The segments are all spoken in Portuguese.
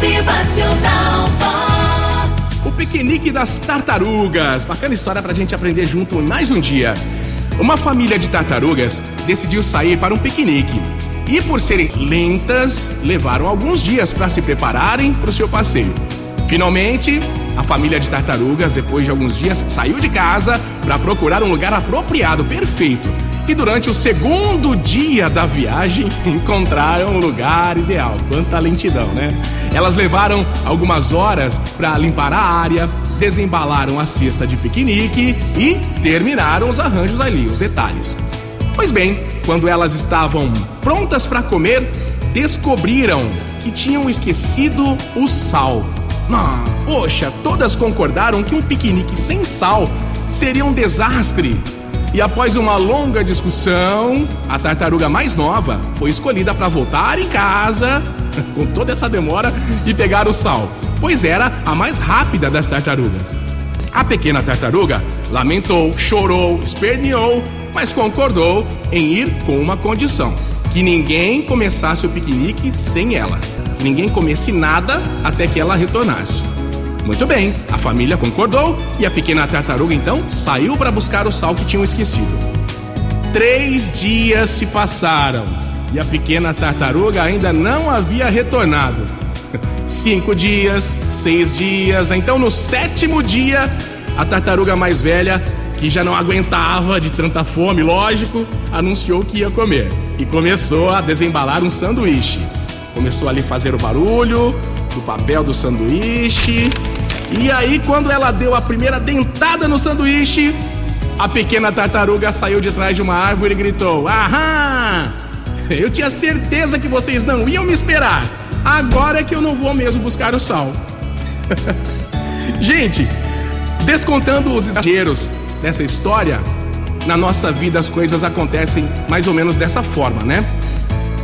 Motivacional. O piquenique das tartarugas. Bacana história pra gente aprender junto mais um dia. Uma família de tartarugas decidiu sair para um piquenique. E por serem lentas, levaram alguns dias para se prepararem para o seu passeio. Finalmente, a família de tartarugas, depois de alguns dias, saiu de casa para procurar um lugar apropriado, perfeito. E durante o segundo dia da viagem, encontraram um lugar ideal. Quanta lentidão, né? Elas levaram algumas horas para limpar a área, desembalaram a cesta de piquenique e terminaram os arranjos ali, os detalhes. Pois bem, quando elas estavam prontas para comer, descobriram que tinham esquecido o sal. Ah, poxa, todas concordaram que um piquenique sem sal seria um desastre. E após uma longa discussão, a tartaruga mais nova foi escolhida para voltar em casa, com toda essa demora, e pegar o sal, pois era a mais rápida das tartarugas. A pequena tartaruga lamentou, chorou, esperneou, mas concordou em ir com uma condição: que ninguém começasse o piquenique sem ela que ninguém comesse nada até que ela retornasse. Muito bem, a família concordou e a pequena tartaruga então saiu para buscar o sal que tinham esquecido. Três dias se passaram e a pequena tartaruga ainda não havia retornado. Cinco dias, seis dias, então no sétimo dia, a tartaruga mais velha, que já não aguentava de tanta fome, lógico, anunciou que ia comer e começou a desembalar um sanduíche. Começou ali a fazer o barulho do papel do sanduíche. E aí, quando ela deu a primeira dentada no sanduíche, a pequena tartaruga saiu de trás de uma árvore e gritou: Aham! Eu tinha certeza que vocês não iam me esperar. Agora é que eu não vou mesmo buscar o sal. Gente, descontando os exageros dessa história, na nossa vida as coisas acontecem mais ou menos dessa forma, né?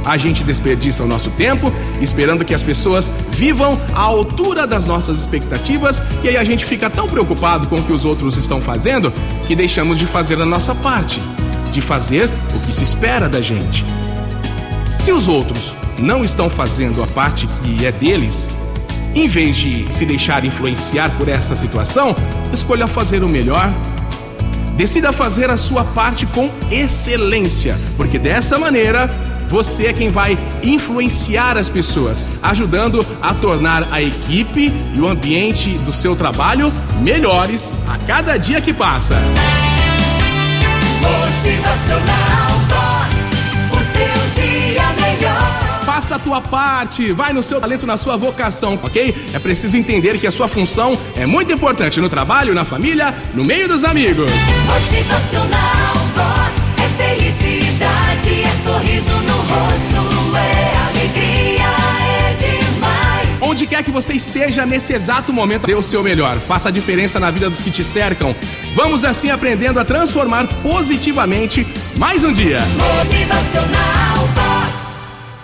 A gente desperdiça o nosso tempo esperando que as pessoas vivam à altura das nossas expectativas e aí a gente fica tão preocupado com o que os outros estão fazendo que deixamos de fazer a nossa parte, de fazer o que se espera da gente. Se os outros não estão fazendo a parte que é deles, em vez de se deixar influenciar por essa situação, escolha fazer o melhor. Decida fazer a sua parte com excelência, porque dessa maneira você é quem vai influenciar as pessoas, ajudando a tornar a equipe e o ambiente do seu trabalho melhores a cada dia que passa. Motivacional Faça a tua parte, vai no seu talento, na sua vocação, ok? É preciso entender que a sua função é muito importante no trabalho, na família, no meio dos amigos. Motivacional Vox é felicidade, é sorriso no rosto, é alegria, é demais. Onde quer que você esteja nesse exato momento, dê o seu melhor. Faça a diferença na vida dos que te cercam. Vamos assim aprendendo a transformar positivamente mais um dia. Motivacional Vox.